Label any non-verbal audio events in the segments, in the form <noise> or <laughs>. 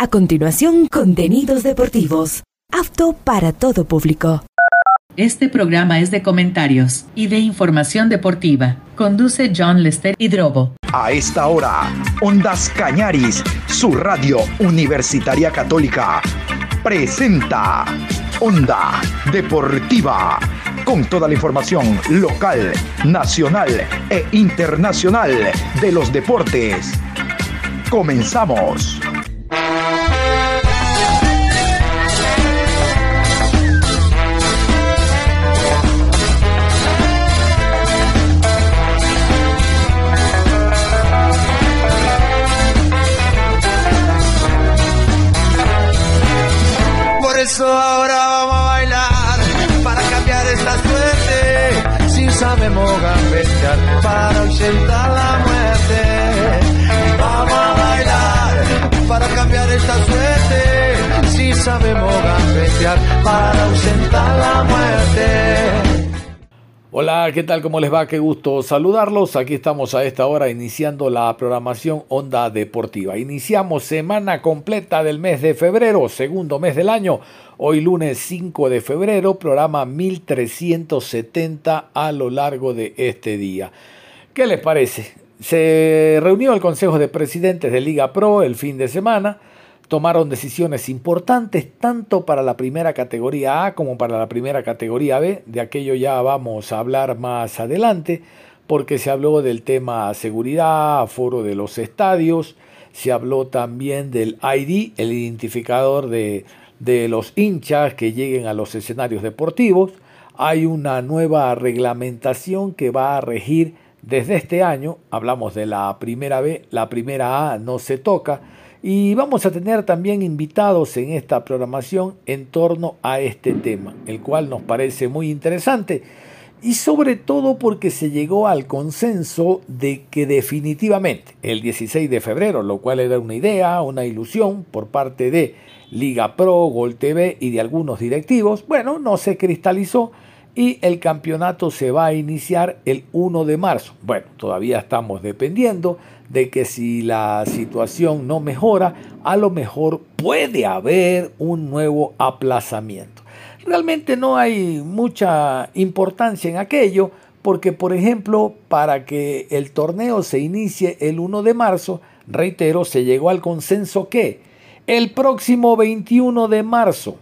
A continuación, contenidos deportivos. Apto para todo público. Este programa es de comentarios y de información deportiva. Conduce John Lester Hidrobo. A esta hora, Ondas Cañaris, su radio universitaria católica, presenta Onda Deportiva, con toda la información local, nacional e internacional de los deportes. Comenzamos. Eso ahora vamos a bailar para cambiar esta suerte. Si sabemos gambetear para ausentar la muerte. Vamos a bailar para cambiar esta suerte. Si sabemos gambetear para ausentar la muerte. Hola, ¿qué tal? ¿Cómo les va? Qué gusto saludarlos. Aquí estamos a esta hora iniciando la programación Onda Deportiva. Iniciamos semana completa del mes de febrero, segundo mes del año. Hoy lunes 5 de febrero, programa 1370 a lo largo de este día. ¿Qué les parece? Se reunió el Consejo de Presidentes de Liga Pro el fin de semana tomaron decisiones importantes tanto para la primera categoría A como para la primera categoría B. De aquello ya vamos a hablar más adelante porque se habló del tema seguridad, aforo de los estadios, se habló también del ID, el identificador de, de los hinchas que lleguen a los escenarios deportivos. Hay una nueva reglamentación que va a regir desde este año, hablamos de la primera B, la primera A no se toca, y vamos a tener también invitados en esta programación en torno a este tema, el cual nos parece muy interesante y sobre todo porque se llegó al consenso de que definitivamente el 16 de febrero, lo cual era una idea, una ilusión por parte de Liga Pro, Gol TV y de algunos directivos, bueno, no se cristalizó y el campeonato se va a iniciar el 1 de marzo. Bueno, todavía estamos dependiendo de que si la situación no mejora, a lo mejor puede haber un nuevo aplazamiento. Realmente no hay mucha importancia en aquello porque, por ejemplo, para que el torneo se inicie el 1 de marzo, reitero, se llegó al consenso que el próximo 21 de marzo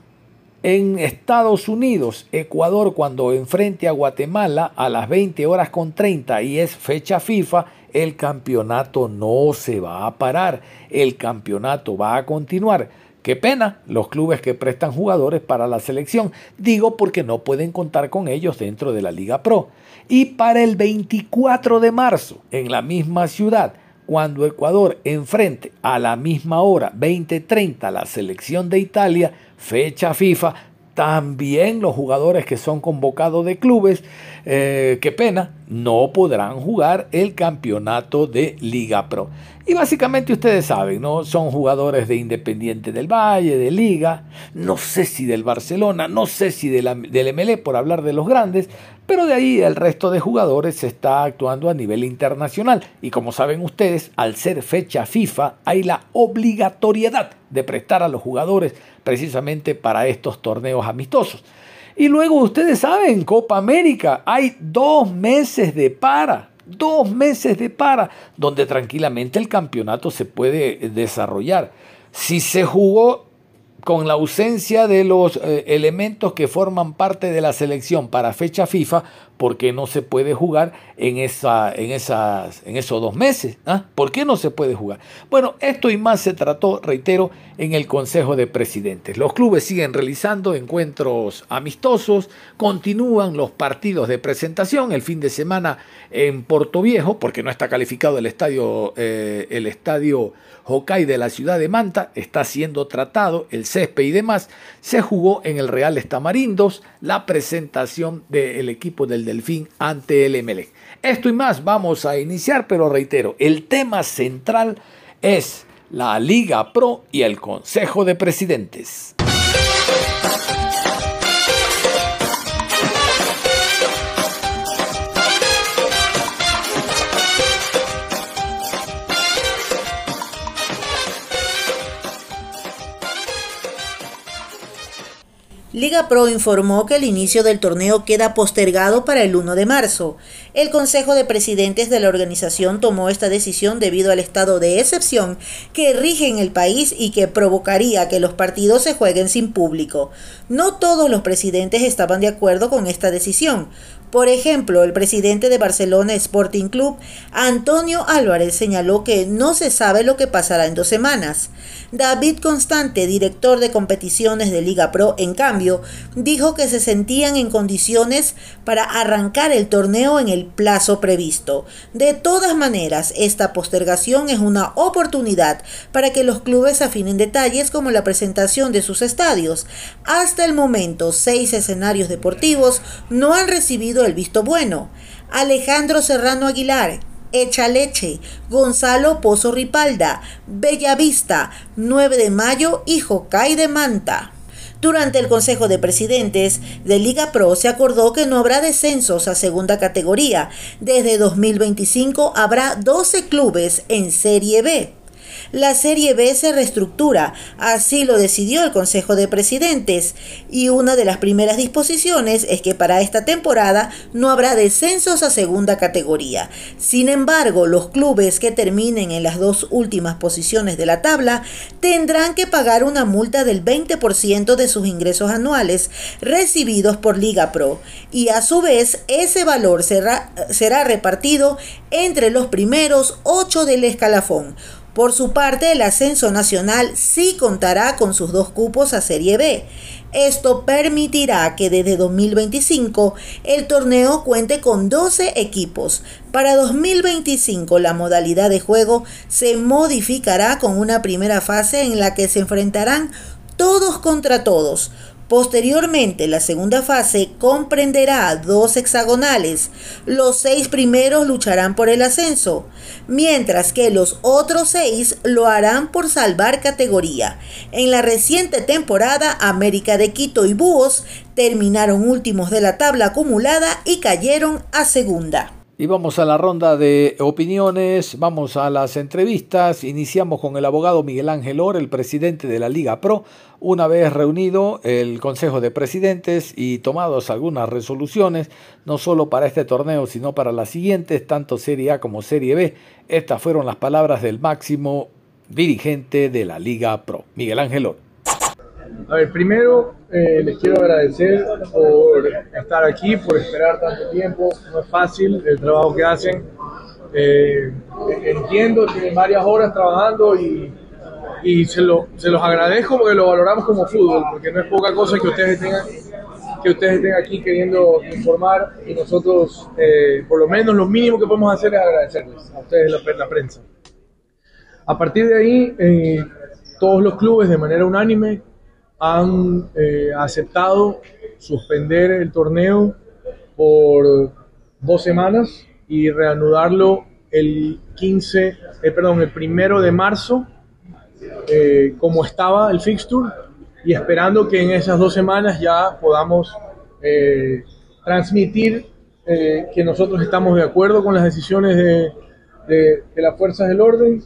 en Estados Unidos, Ecuador cuando enfrente a Guatemala a las 20 horas con 30 y es fecha FIFA, el campeonato no se va a parar, el campeonato va a continuar. Qué pena los clubes que prestan jugadores para la selección, digo porque no pueden contar con ellos dentro de la Liga Pro. Y para el 24 de marzo, en la misma ciudad, cuando Ecuador enfrente a la misma hora, 20:30, la selección de Italia, fecha FIFA, también los jugadores que son convocados de clubes, eh, qué pena, no podrán jugar el campeonato de Liga Pro. Y básicamente ustedes saben, ¿no? Son jugadores de Independiente del Valle, de Liga, no sé si del Barcelona, no sé si del MLE por hablar de los grandes, pero de ahí el resto de jugadores se está actuando a nivel internacional. Y como saben ustedes, al ser fecha FIFA, hay la obligatoriedad de prestar a los jugadores precisamente para estos torneos amistosos. Y luego ustedes saben, Copa América, hay dos meses de para dos meses de para, donde tranquilamente el campeonato se puede desarrollar. Si se jugó con la ausencia de los eh, elementos que forman parte de la selección para fecha FIFA, ¿por qué no se puede jugar en, esa, en, esas, en esos dos meses? ¿Ah? ¿Por qué no se puede jugar? Bueno, esto y más se trató, reitero, en el Consejo de Presidentes. Los clubes siguen realizando encuentros amistosos, continúan los partidos de presentación el fin de semana en Puerto Viejo, porque no está calificado el estadio, eh, el estadio Hokkaido de la ciudad de Manta, está siendo tratado, el césped y demás, se jugó en el Real Estamarindos la presentación del equipo del Delfín ante el MLE. Esto y más vamos a iniciar, pero reitero, el tema central es la Liga Pro y el Consejo de Presidentes. Liga Pro informó que el inicio del torneo queda postergado para el 1 de marzo. El Consejo de Presidentes de la organización tomó esta decisión debido al estado de excepción que rige en el país y que provocaría que los partidos se jueguen sin público. No todos los presidentes estaban de acuerdo con esta decisión. Por ejemplo, el presidente de Barcelona Sporting Club, Antonio Álvarez, señaló que no se sabe lo que pasará en dos semanas. David Constante, director de competiciones de Liga Pro, en cambio, dijo que se sentían en condiciones para arrancar el torneo en el plazo previsto. De todas maneras, esta postergación es una oportunidad para que los clubes afinen detalles como la presentación de sus estadios. Hasta el momento, seis escenarios deportivos no han recibido el visto bueno. Alejandro Serrano Aguilar, Echaleche, Gonzalo Pozo Ripalda, Bellavista, 9 de mayo y Jocay de Manta. Durante el Consejo de Presidentes de Liga Pro se acordó que no habrá descensos a segunda categoría. Desde 2025 habrá 12 clubes en Serie B la Serie B se reestructura. Así lo decidió el Consejo de Presidentes. Y una de las primeras disposiciones es que para esta temporada no habrá descensos a segunda categoría. Sin embargo, los clubes que terminen en las dos últimas posiciones de la tabla tendrán que pagar una multa del 20% de sus ingresos anuales recibidos por Liga Pro. Y a su vez, ese valor será, será repartido entre los primeros ocho del escalafón. Por su parte, el ascenso nacional sí contará con sus dos cupos a Serie B. Esto permitirá que desde 2025 el torneo cuente con 12 equipos. Para 2025 la modalidad de juego se modificará con una primera fase en la que se enfrentarán todos contra todos, Posteriormente, la segunda fase comprenderá dos hexagonales. Los seis primeros lucharán por el ascenso, mientras que los otros seis lo harán por salvar categoría. En la reciente temporada, América de Quito y Búhos terminaron últimos de la tabla acumulada y cayeron a segunda. Y vamos a la ronda de opiniones, vamos a las entrevistas. Iniciamos con el abogado Miguel Ángel Or, el presidente de la Liga Pro. Una vez reunido el Consejo de Presidentes y tomados algunas resoluciones, no solo para este torneo, sino para las siguientes, tanto Serie A como Serie B, estas fueron las palabras del máximo dirigente de la Liga Pro, Miguel Ángel Or. A ver, primero eh, les quiero agradecer por estar aquí, por esperar tanto tiempo. No es fácil el trabajo que hacen. Eh, entiendo, tienen varias horas trabajando y, y se, lo, se los agradezco porque lo valoramos como fútbol, porque no es poca cosa que ustedes tengan que ustedes estén aquí queriendo informar y nosotros, eh, por lo menos, lo mínimo que podemos hacer es agradecerles a ustedes, la, la prensa. A partir de ahí, todos los clubes de manera unánime han eh, aceptado suspender el torneo por dos semanas y reanudarlo el 15, eh, perdón, el primero de marzo, eh, como estaba el fixture, y esperando que en esas dos semanas ya podamos transmitir que nosotros estamos de acuerdo con las decisiones de, las fuerzas del orden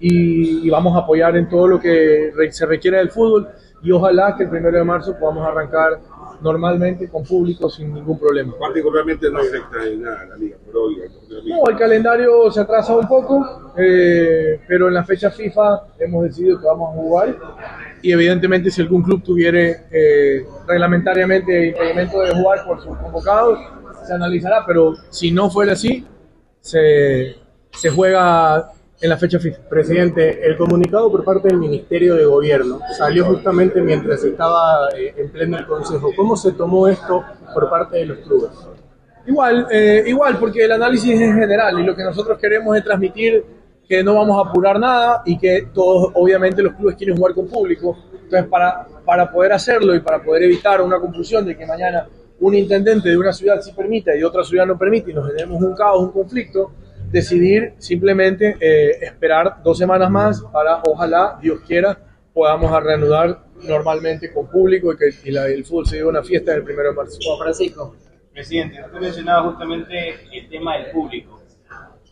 y, y, vamos a apoyar en todo lo que se requiere del fútbol y ojalá que el primero de marzo podamos arrancar normalmente con público sin ningún problema. Particularmente no afecta en nada la liga, pero No, el calendario se atrasa un poco, eh, pero en la fecha FIFA hemos decidido que vamos a jugar y evidentemente si algún club tuviera eh, reglamentariamente impedimento de jugar por sus convocados, se analizará, pero si no fuera así, se, se juega en la fecha FIFA. Presidente, el comunicado por parte del Ministerio de Gobierno salió justamente mientras estaba eh, en pleno el Consejo. ¿Cómo se tomó esto por parte de los clubes? Igual, eh, igual, porque el análisis es general y lo que nosotros queremos es transmitir que no vamos a apurar nada y que todos, obviamente, los clubes quieren jugar con público. Entonces, para, para poder hacerlo y para poder evitar una confusión de que mañana un intendente de una ciudad sí permita y otra ciudad no permite y nos generemos un caos, un conflicto, decidir simplemente eh, esperar dos semanas más para, ojalá, Dios quiera, podamos reanudar normalmente con público y que el fútbol se lleve una fiesta el primero de marzo. Juan Francisco. Presidente, usted mencionaba justamente el tema del público.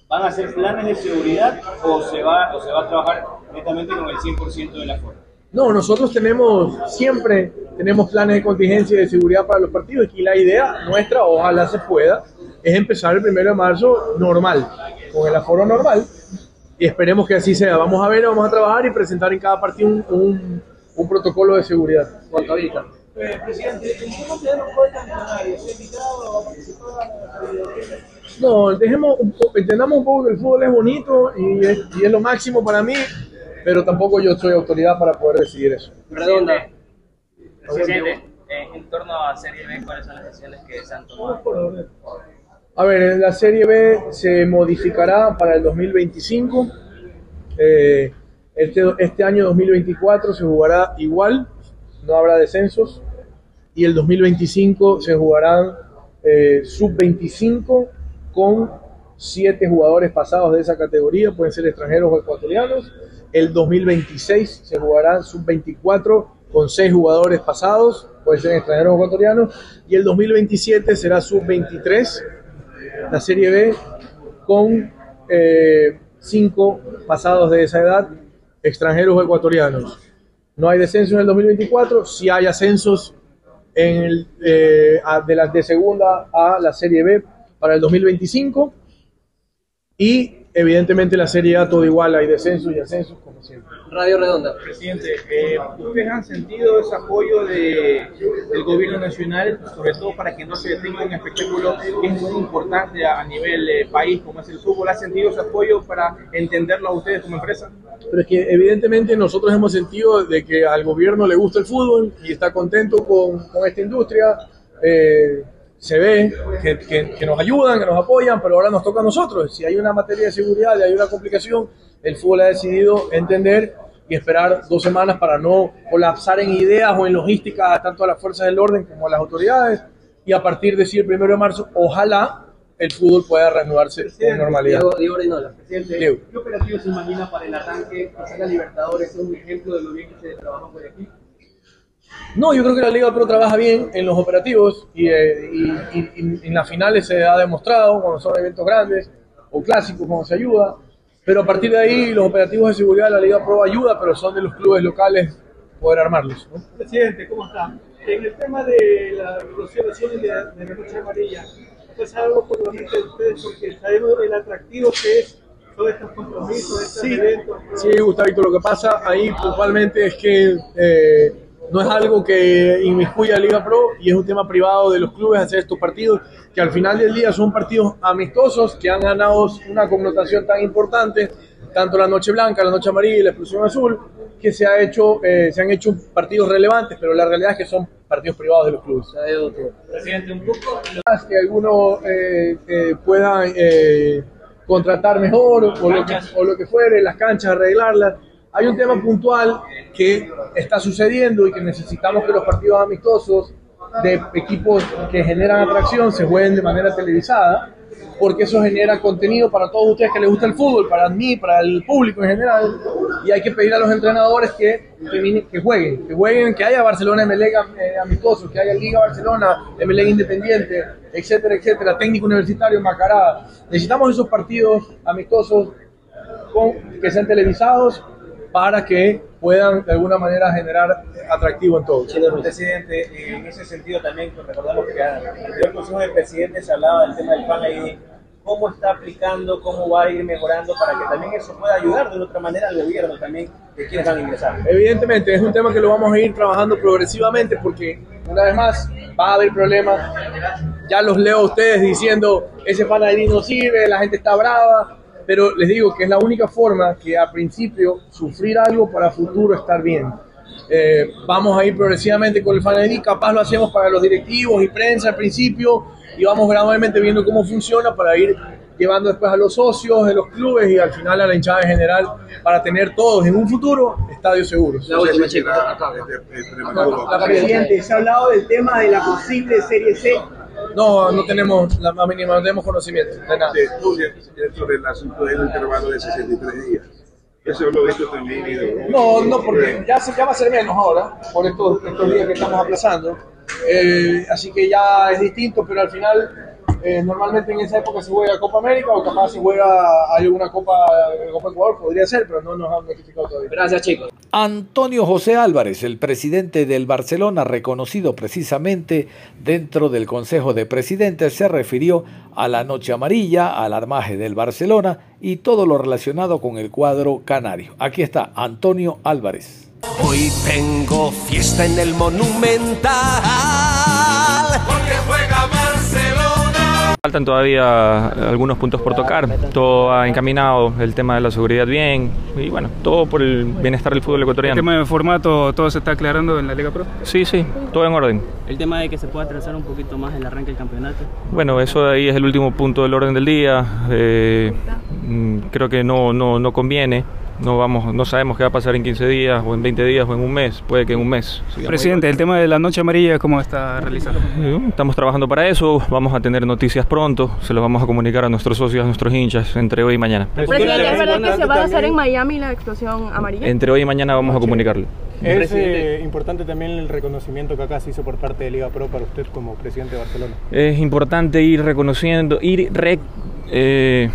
¿Van a hacer planes de seguridad o se va, o se va a trabajar netamente con el 100% de la forma? No, nosotros tenemos siempre tenemos planes de contingencia y de seguridad para los partidos y la idea nuestra, ojalá se pueda, es empezar el primero de marzo normal, con el aforo normal y esperemos que así sea. Vamos a ver, vamos a trabajar y presentar en cada partido un, un, un protocolo de seguridad. Eh, presidente, ¿cómo se. No, dejemos un poco, entendamos un poco que el fútbol es bonito y es, y es lo máximo para mí, pero tampoco yo soy autoridad para poder decidir eso. Redonda. Presidente, eh, en torno a Serie B, ¿cuáles son las decisiones que se han tomado? A ver, la Serie B se modificará para el 2025. Eh, este, este año 2024 se jugará igual, no habrá descensos. Y el 2025 se jugarán eh, sub-25 con siete jugadores pasados de esa categoría, pueden ser extranjeros o ecuatorianos. El 2026 se jugarán sub-24 con seis jugadores pasados, pueden ser extranjeros o ecuatorianos. Y el 2027 será sub-23 la Serie B con eh, cinco pasados de esa edad, extranjeros o ecuatorianos. No hay descenso en el 2024, si hay ascensos en el, eh, de, de segunda a la Serie B para el 2025 y evidentemente la Serie A todo igual, hay descensos y ascensos como siempre. Radio Redonda. Presidente, eh, ¿ustedes han sentido ese apoyo de, del gobierno nacional, sobre todo para que no se detenga un espectáculo que es muy importante a, a nivel eh, país como es el fútbol? ¿Ha sentido ese apoyo para entenderlo a ustedes como empresa? Pero es que evidentemente nosotros hemos sentido de que al gobierno le gusta el fútbol y está contento con, con esta industria. Eh, se ve que, que- que nos ayudan, que nos apoyan, pero ahora nos toca a nosotros. Si hay una materia de seguridad y hay una complicación, el fútbol ha decidido entender y esperar dos semanas para no colapsar en ideas o en logística tanto a las fuerzas del orden como a las autoridades. Y a partir de sí, el primero de marzo, ojalá el fútbol pueda reanudarse con normalidad. Diego, Diego. Presidente, Diego. ¿qué operativo se imagina para el arranque? Quizás la Libertadores es un ejemplo de lo bien que se trabaja por aquí. No, yo creo que la Liga Pro trabaja bien en los operativos y, eh, y- y- y en las finales se ha demostrado cuando son eventos grandes o clásicos cuando se ayuda, pero a partir de ahí los operativos de seguridad de la Liga Pro ayuda, pero son de los clubes locales poder armarlos. ¿no? Presidente, ¿cómo está? En el tema de la negociación de, la- de la noche amarilla, pues algo por lo menos de ustedes, porque sabemos el atractivo que es todos estos compromisos, estos Sí, eventos. sí, Gustavito, lo que pasa ahí puntualmente es que eh, no es algo que inmiscuye a Liga Pro y es un tema privado de los clubes hacer estos partidos que al final del día son partidos amistosos que han ganado una connotación tan importante, tanto la Noche Blanca, la Noche Amarilla y la Explosión Azul, que se, ha hecho, eh, se han hecho partidos relevantes, pero la realidad es que son partidos privados de los clubes. Presidente, un poco Más que algunos eh, eh, puedan eh, contratar mejor o lo, que, o lo que fuere, las canchas, arreglarlas. Hay un tema puntual que está sucediendo y que necesitamos que los partidos amistosos de equipos que generan atracción se jueguen de manera televisada, porque eso genera contenido para todos ustedes que les gusta el fútbol, para mí, para el público en general, y hay que pedir a los entrenadores que, que, que jueguen, que jueguen, que haya Barcelona MLE eh, amistoso, que haya Liga Barcelona, MLE Independiente, etcétera, etcétera, técnico universitario, Macará. Necesitamos esos partidos amistosos con, que sean televisados para que puedan de alguna manera generar atractivo en todo. Presidente, en ese sentido también pues, recordamos que en el Consejo de Presidentes se hablaba del tema del PAN ID. ¿Cómo está aplicando, cómo va a ir mejorando para que también eso pueda ayudar de otra manera al gobierno también de quienes van a ingresar? Evidentemente, es un tema que lo vamos a ir trabajando progresivamente porque, una vez más, va a haber problemas. Ya los leo a ustedes diciendo, ese fan ID no sirve, la gente está brava, pero les digo que es la única forma que a principio sufrir algo para futuro estar bien. Eh, vamos a ir progresivamente con el Fan ID, capaz lo hacemos para los directivos y prensa al principio y vamos gradualmente viendo cómo funciona para ir llevando después a los socios de los clubes y al final a la hinchada en general para tener todos en un futuro estadios seguros. La última, chicos. Presidente, se ha hablado del tema de la posible Serie C. No, no tenemos la más mínima, no tenemos conocimiento de nada. Sobre el asunto del intervalo de 63 días. Eso lo he visto también. No, no, porque ya, se, ya va a ser menos ahora, por estos, estos días que estamos aplazando. Eh, así que ya es distinto, pero al final eh, normalmente en esa época se juega Copa América o capaz se juega hay alguna Copa, Copa Ecuador, podría ser, pero no nos han notificado todavía. Gracias, chicos. Antonio José Álvarez, el presidente del Barcelona, reconocido precisamente dentro del Consejo de Presidentes, se refirió a la Noche Amarilla, al armaje del Barcelona y todo lo relacionado con el cuadro canario. Aquí está Antonio Álvarez. Hoy tengo fiesta en el Monumental. Porque juega. Faltan todavía algunos puntos por tocar. Todo ha encaminado, el tema de la seguridad bien y bueno, todo por el bienestar del fútbol ecuatoriano. El tema de formato, todo se está aclarando en la Liga Pro. Sí, sí, todo en orden. El tema de que se pueda atrasar un poquito más el arranque del campeonato. Bueno, eso de ahí es el último punto del orden del día. Eh, mm, creo que no, no, no conviene. No, vamos, no sabemos qué va a pasar en 15 días o en 20 días o en un mes, puede que en un mes. Presidente, el tema de la Noche Amarilla, ¿cómo está realizado? igual. Estamos trabajando para eso, vamos a tener noticias pronto, se los vamos a comunicar a nuestros socios, a nuestros hinchas, entre hoy y mañana. Presidente, ¿es verdad que se va a hacer en Miami la explosión amarilla? Entre hoy y mañana vamos a comunicarle. Es eh, importante también el reconocimiento que acá se hizo por parte de Liga Pro para usted como presidente de Barcelona. Es importante ir reconociendo, ir re- eh,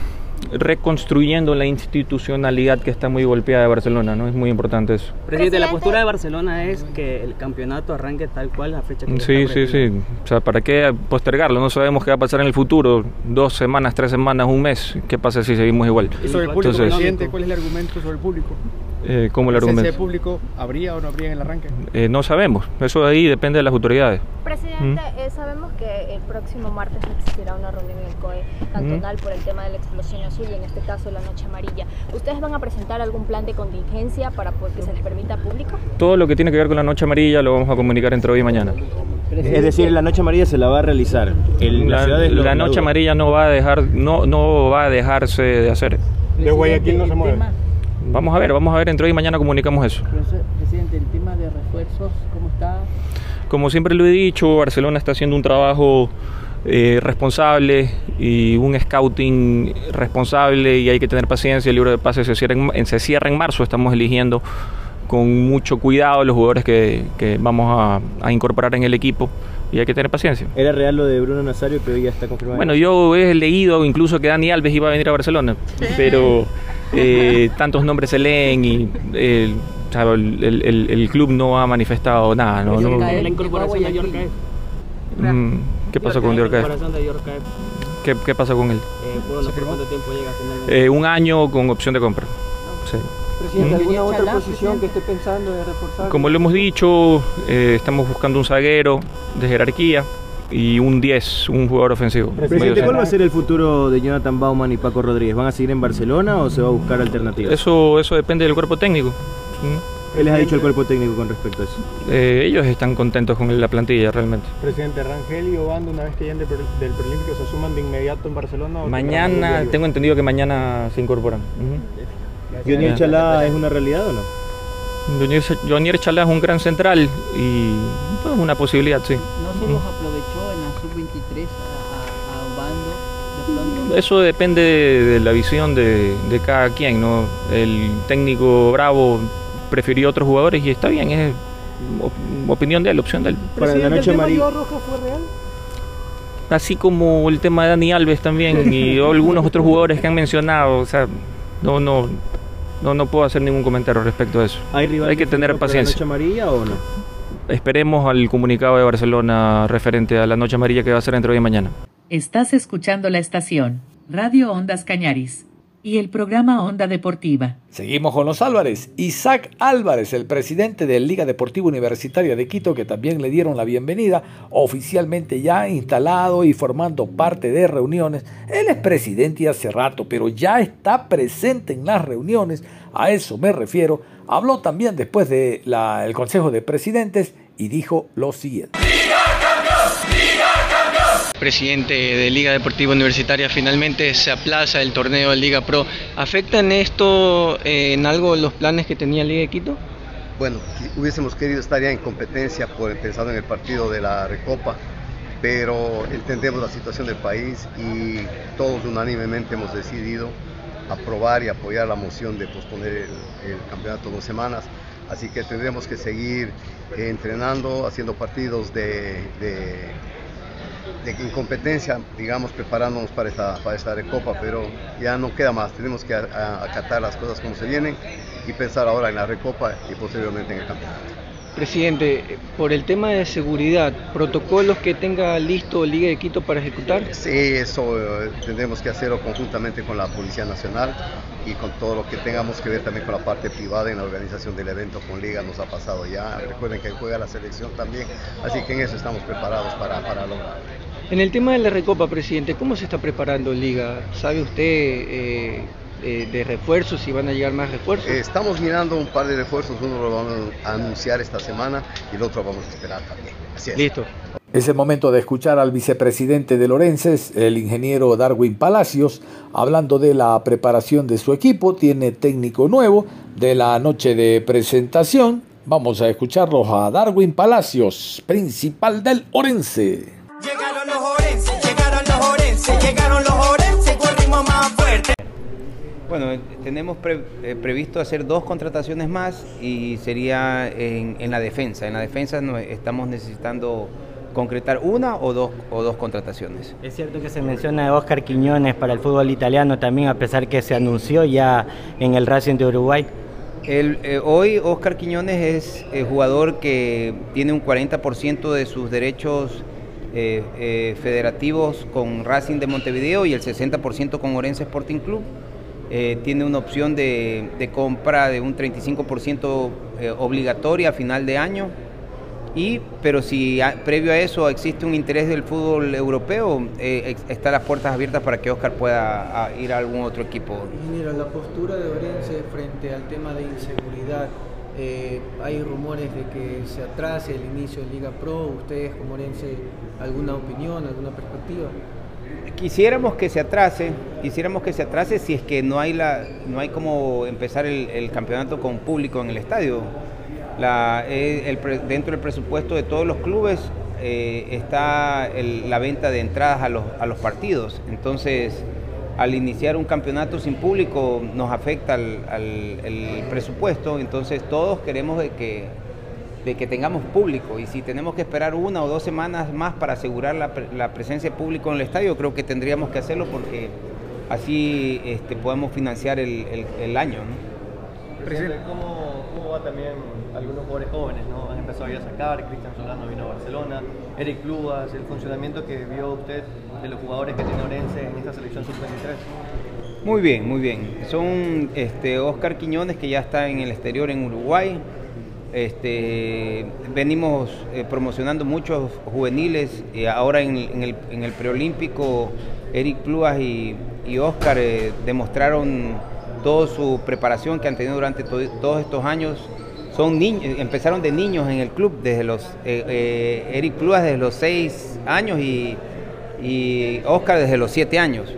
reconstruyendo la institucionalidad que está muy golpeada de Barcelona, ¿no? Es muy importante eso. Presidente, la postura de Barcelona es que el campeonato arranque tal cual la fecha que Sí, está sí, sí. O sea, ¿para qué postergarlo? No sabemos qué va a pasar en el futuro. Dos semanas, tres semanas, un mes. ¿Qué pasa si seguimos igual? Y sobre el público, Entonces, presidente, ¿cuál es el argumento sobre el público? Eh, ¿cómo el ¿La presencia argumento? público habría o no habría en el arranque? Eh, no sabemos. Eso de ahí depende de las autoridades. Presidente, eh, sabemos que el próximo martes existirá una reunión en el COE cantonal por el tema de la explosión azul y en este caso la noche amarilla. ¿Ustedes van a presentar algún plan de contingencia para pues, que se les permita público? Todo lo que tiene que ver con la noche amarilla lo vamos a comunicar entre hoy y mañana. Es decir, la noche amarilla se la va a realizar. El, La, noche amarilla no va a dejar, no, no va a dejarse de hacer. De Guayaquil no se mueve. Vamos a ver, vamos a ver, entre hoy y mañana comunicamos eso. Presidente, el tema de refuerzos, ¿cómo está? Como siempre lo he dicho, Barcelona está haciendo un trabajo eh, responsable y un scouting responsable y hay que tener paciencia. El libro de pases se cierra en, se cierra en marzo, estamos eligiendo con mucho cuidado los jugadores que, que vamos a, a incorporar en el equipo y hay que tener paciencia. Era real lo de Bruno Nazario que hoy ya está confirmado. Bueno, yo he leído incluso que Dani Alves iba a venir a Barcelona, pero eh, tantos nombres se leen y eh, o sea, el, el- el club no ha manifestado nada. ¿no? No- La incorporación de York Mm, ¿Qué pasó con York ¿Qué, qué pasa con él? eh, bueno, no sé cuánto tiempo llega finalmente. Eh, un año con opción de compra. Sí. Presidente, ¿alguna otra posición que esté pensando de reforzar? Como lo hemos dicho, eh, estamos buscando un zaguero de jerarquía y un 10, un jugador ofensivo. Presidente, ¿cuál va a ser el futuro de Jonathan Bauman y Paco Rodríguez? ¿Van a seguir en Barcelona o se va a buscar alternativas? Eso, eso depende del cuerpo técnico. ¿Qué les ha dicho el cuerpo técnico con respecto a eso? Eh, ellos están contentos con la plantilla realmente. Presidente Rangel y Obando, una vez que lleguen del, del ¿se asuman de inmediato en Barcelona? Mañana, tengo entendido que mañana se incorporan. Ujú. ¿Junior Chalá es una realidad o no? Jonier Chalá es un gran central y pues, una posibilidad, sí. ¿No se los aprovechó en la sub-23 a, a, Obando? Eso depende de, la visión de, de cada quien, ¿no? El técnico Bravo prefirió otros jugadores y está bien, es op- opinión de él, opción de él. Para la noche fue real? Así como el tema de Dani Alves también y algunos otros jugadores que han mencionado, o sea, no, no, no, no puedo hacer ningún comentario respecto a eso. ¿Hay, rival Hay que tener paciencia. noche amarilla o no? Esperemos al comunicado de Barcelona referente a la noche amarilla que va a ser entre hoy y mañana. Estás escuchando la estación Radio Ondas Cañaris y el programa Onda Deportiva. Seguimos con los Álvarez. Isaac Álvarez, el presidente de Liga Deportiva Universitaria de Quito, que también le dieron la bienvenida, oficialmente ya instalado y formando parte de reuniones. Él es presidente hace rato, pero ya está presente en las reuniones, a eso me refiero. Habló también después del Consejo de Presidentes y dijo lo siguiente. presidente de Liga Deportiva Universitaria, finalmente se aplaza el torneo de Liga Pro. ¿Afecta en esto eh, en algo los planes que tenía Liga de Quito? Bueno, hubiésemos querido estar ya en competencia por pensando en el partido de la Recopa, pero entendemos la situación del país y todos unánimemente hemos decidido aprobar y apoyar la moción de posponer el, campeonato dos semanas. Así que tendremos que seguir entrenando, haciendo partidos de, de de incompetencia, digamos, preparándonos para esta, para esta recopa, pero ya no queda más, tenemos que acatar las cosas como se vienen y pensar ahora en la recopa y posteriormente en el campeonato. Presidente, por el tema de seguridad, ¿protocolos que tenga listo Liga de Quito para ejecutar? Sí, eso eh, tendremos que hacerlo conjuntamente con la Policía Nacional y con todo lo que tengamos que ver también con la parte privada en la organización del evento con Liga nos ha pasado ya. Recuerden que juega la selección también, así que en eso estamos preparados para, para lograrlo. En el tema de la Recopa, presidente, ¿cómo se está preparando Liga? ¿Sabe usted eh, eh, de refuerzos, si van a llegar más refuerzos? Eh, Estamos mirando un par de refuerzos, uno lo vamos a anunciar esta semana y el otro vamos a esperar también. Así es. Listo. Es el momento de escuchar al vicepresidente de Lorences, el ingeniero Darwin Palacios, hablando de la preparación de su equipo. Tiene técnico nuevo de la noche de presentación. Vamos a escucharlos a Darwin Palacios, principal del Orense. Llegaron los orenses, llegaron los orenses, llegaron los Bueno, tenemos pre- eh, previsto hacer dos contrataciones más y sería en, en la defensa. En la defensa estamos necesitando concretar una o dos, o dos contrataciones. Es cierto que se menciona a Oscar Quiñones para el fútbol italiano también, a pesar que se anunció ya en el Racing de Uruguay. El, eh, hoy Oscar Quiñones es eh, jugador que tiene un 40% de sus derechos eh, federativos con Racing de Montevideo y el 60% con Orense Sporting Club. Eh, tiene una opción de, de compra de un 35% eh, obligatoria a final de año. Y, pero si a- previo a eso existe un interés del fútbol europeo, eh, están las puertas abiertas para que Oscar pueda a, ir a algún otro equipo. Ingeniero, la postura de Orense frente al tema de inseguridad, eh, hay rumores de que se atrase el inicio de Liga Pro, ustedes como Orense, ¿alguna opinión, alguna perspectiva? Quisiéramos que se atrase, quisiéramos que se atrase si es que no hay la, no hay como empezar el, campeonato con público en el estadio. Eh, dentro del presupuesto de todos los clubes eh, está la venta de entradas a los, partidos. Entonces, al iniciar un campeonato sin público nos afecta al, el presupuesto. Entonces, todos queremos que de que tengamos público y si tenemos que esperar una o dos semanas más para asegurar la, la presencia de público en el estadio, creo que tendríamos que hacerlo porque así este, podemos financiar el, el- el año. ¿no? Presidente, ¿cómo, ¿cómo va también algunos jugadores jóvenes? ¿no? Han empezado ya a sacar, Cristian Solano vino a Barcelona, Eric Clubas, el funcionamiento que vio usted de los jugadores que tiene Orense en esta selección sub-23. Muy bien, muy bien. Son este, Oscar Quiñones que ya está en el exterior en Uruguay. Este, venimos eh, promocionando muchos juveniles. y ahora en, el, preolímpico, Eric Pluas y, y Oscar eh, demostraron toda su preparación que han tenido durante to- todos estos años. Son niños, empezaron de niños en el club, desde los eh, eh, Eric Pluas desde los 6 años y, y Oscar desde los 7 años.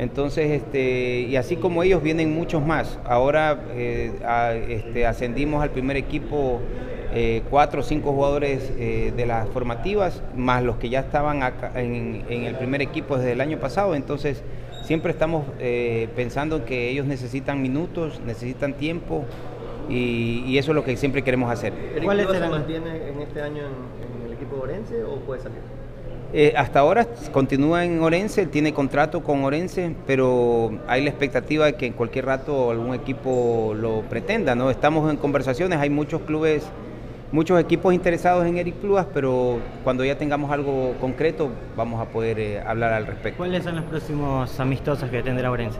Entonces, este, y así como ellos vienen muchos más. Ahora eh, a- este, ascendimos al primer equipo eh, cuatro o cinco jugadores eh, de las formativas, más los que ya estaban acá en, en el primer equipo desde el año pasado. Entonces, siempre estamos eh, pensando que ellos necesitan minutos, necesitan tiempo, y, y eso es lo que siempre queremos hacer. ¿Eric Clubas se mantiene en este año en, en el equipo de Orense o puede salir? Eh, hasta ahora continúa en Orense, tiene contrato con Orense, pero hay la expectativa de que en cualquier rato algún equipo lo pretenda, ¿no? Estamos en conversaciones, hay muchos clubes, muchos equipos interesados en Eric Pluas, pero cuando ya tengamos algo concreto vamos a poder eh, hablar al respecto. ¿Cuáles son los próximos amistosos que tendrá Orense?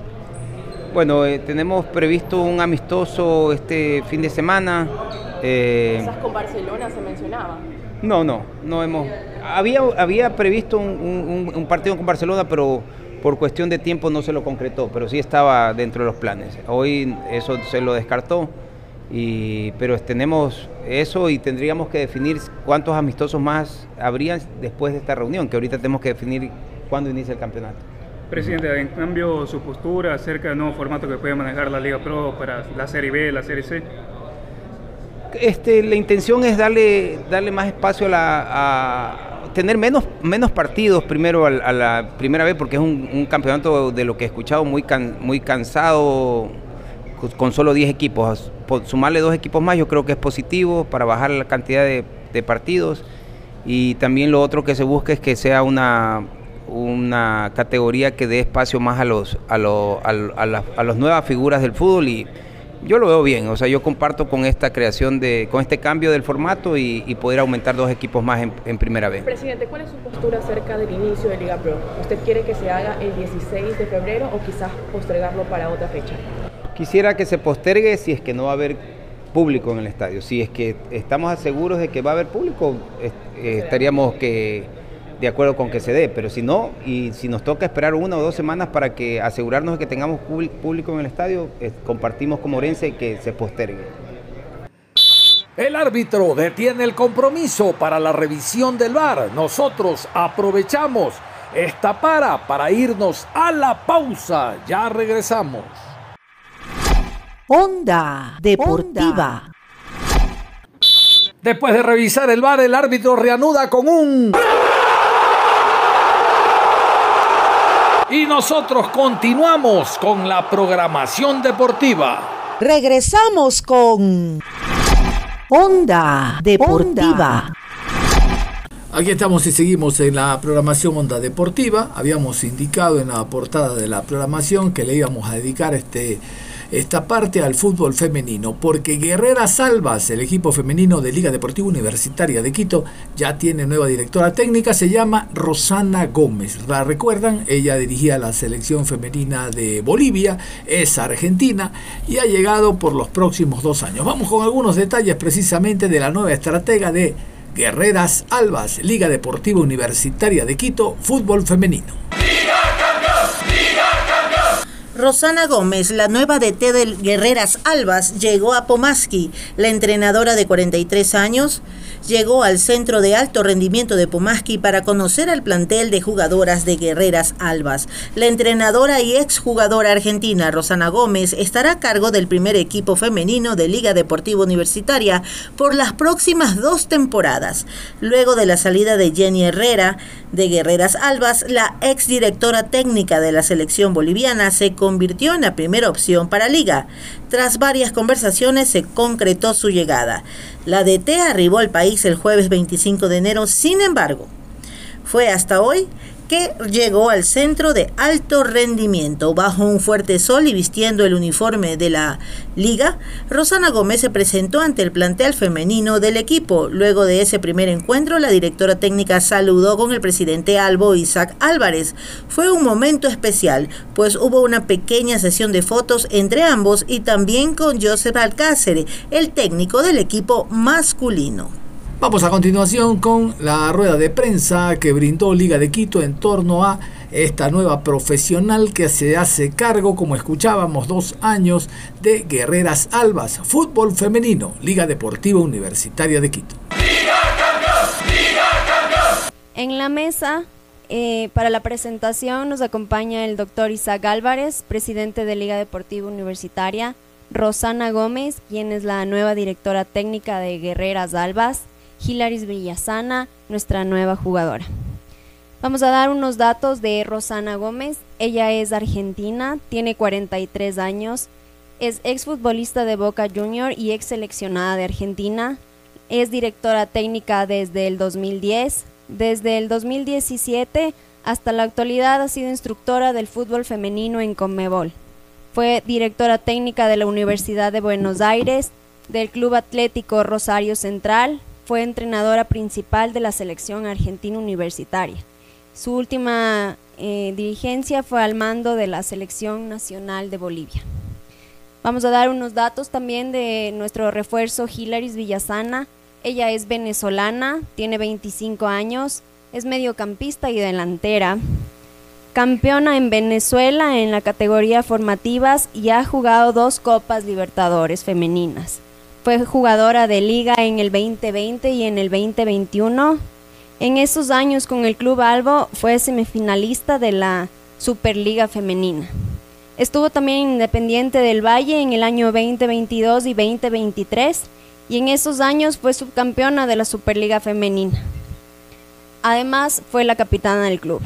Bueno, eh, tenemos previsto un amistoso este fin de semana. eh, Quizás con Barcelona se mencionaba. No, no, no hemos. Había, había previsto un, partido con Barcelona, pero por cuestión de tiempo no se lo concretó, pero sí estaba dentro de los planes. Hoy eso se lo descartó, y, pero tenemos eso y tendríamos que definir cuántos amistosos más habrían después de esta reunión, que ahorita tenemos que definir cuándo inicia el campeonato. Presidente, en cambio su postura acerca del nuevo formato que puede manejar la Liga Pro para la Serie B, la Serie C. Este, la intención es darle, darle más espacio a, la, tener menos, menos partidos primero a, la primera vez, porque es un, campeonato de lo que he escuchado muy, can- muy cansado, con- solo 10 equipos. Sumarle dos equipos más yo creo que es positivo para bajar la cantidad de, partidos Y también lo otro que se busca es que sea una, una categoría que dé espacio más a los a, lo- a, a las- a las nuevas figuras del fútbol y yo lo veo bien, o sea, yo comparto con esta creación de, con este cambio del formato y, y poder aumentar dos equipos más en, en primera vez. Presidente, ¿cuál es su postura acerca del inicio de Liga Pro? ¿Usted quiere que se haga el 16 de febrero o quizás postergarlo para otra fecha? Quisiera que se postergue si es que no va a haber público en el estadio. Si es que estamos seguros de que va a haber público, eh, estaríamos que de acuerdo con que se dé, pero si no, y si nos toca esperar una o dos semanas para que asegurarnos de que tengamos público en el estadio, eh, compartimos como Orense que se postergue. El árbitro detiene el compromiso para la revisión del VAR. Nosotros aprovechamos esta para para irnos a la pausa. Ya regresamos. Onda Deportiva. Después de revisar el VAR, el árbitro reanuda con un... Y nosotros continuamos con la programación deportiva. Regresamos con Onda Deportiva. Aquí estamos y seguimos en la programación Onda Deportiva. Habíamos indicado en la portada de la programación que le íbamos a dedicar este, esta parte al fútbol femenino, porque Guerrera Salvas, el equipo femenino de Liga Deportiva Universitaria de Quito, ya tiene nueva directora técnica, se llama Rosana Gómez. ¿La recuerdan? Ella dirigía la selección femenina de Bolivia, es argentina y ha llegado por los próximos dos años. Vamos con algunos detalles precisamente de la nueva estratega de Guerreras Albas, Liga Deportiva Universitaria de Quito, fútbol femenino. Rosana Gómez, la nueva DT del Guerreras Albas, llegó a Pomaski. La entrenadora de 43 años llegó al centro de alto rendimiento de Pomaski para conocer al plantel de jugadoras de Guerreras Albas. La entrenadora y exjugadora argentina Rosana Gómez estará a cargo del primer equipo femenino de Liga Deportiva Universitaria por las próximas dos temporadas. Luego de la salida de Jenny Herrera de Guerreras Albas, la exdirectora técnica de la selección boliviana se convirtió en la primera opción para Liga. Tras varias conversaciones se concretó su llegada. La DT arribó al país el jueves 25 de enero, sin embargo, fue hasta hoy que llegó al centro de alto rendimiento. Bajo un fuerte sol y vistiendo el uniforme de la liga, Rosana Gómez se presentó ante el plantel femenino del equipo. Luego de ese primer encuentro, la directora técnica saludó con el presidente Albo Isaac Álvarez. Fue un momento especial, pues hubo una pequeña sesión de fotos entre ambos y también con Joseph Alcácer, el técnico del equipo masculino. Vamos a continuación con la rueda de prensa que brindó Liga de Quito en torno a esta nueva profesional que se hace cargo, como escuchábamos, dos años de Guerreras Albas, fútbol femenino, Liga Deportiva Universitaria de Quito. En la mesa, eh, para la presentación, nos acompaña el doctor Isaac Álvarez, presidente de Liga Deportiva Universitaria, Rosana Gómez, quien es la nueva directora técnica de Guerreras Albas, Hilaris Villasana, nuestra nueva jugadora. Vamos a dar unos datos de Rosana Gómez. Ella es argentina, tiene 43 años, es exfutbolista de Boca Junior y ex seleccionada de Argentina. Es directora técnica desde el 2010. Desde el 2017 hasta la actualidad ha sido instructora del fútbol femenino en Conmebol. Fue directora técnica de la Universidad de Buenos Aires, del Club Atlético Rosario Central, fue entrenadora principal de la selección argentina universitaria. Su última eh, dirigencia fue al mando de la selección nacional de Bolivia. Vamos a dar unos datos también de nuestro refuerzo Hilaris Villasana. Ella es venezolana, tiene 25 años, es mediocampista y delantera. Campeona en Venezuela en la categoría formativas y ha jugado dos Copas Libertadores femeninas. Fue jugadora de liga en el 2020 y en el 2021. En esos años con el Club Albo fue semifinalista de la Superliga Femenina. Estuvo también en Independiente del Valle en el año 2022 y 2023 y en esos años fue subcampeona de la Superliga Femenina. Además fue la capitana del club.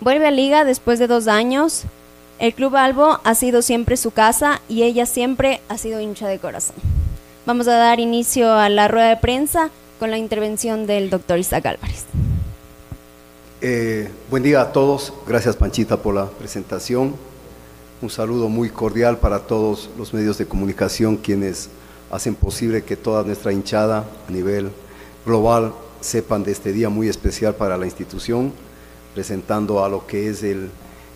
Vuelve a liga después de dos años. El Club Albo ha sido siempre su casa y ella siempre ha sido hincha de corazón. Vamos a dar inicio a la rueda de prensa con la intervención del doctor Isaac Álvarez. Eh, buen día a todos, gracias Panchita por la presentación. Un saludo muy cordial para todos los medios de comunicación quienes hacen posible que toda nuestra hinchada a nivel global sepan de este día muy especial para la institución, presentando a lo que es el,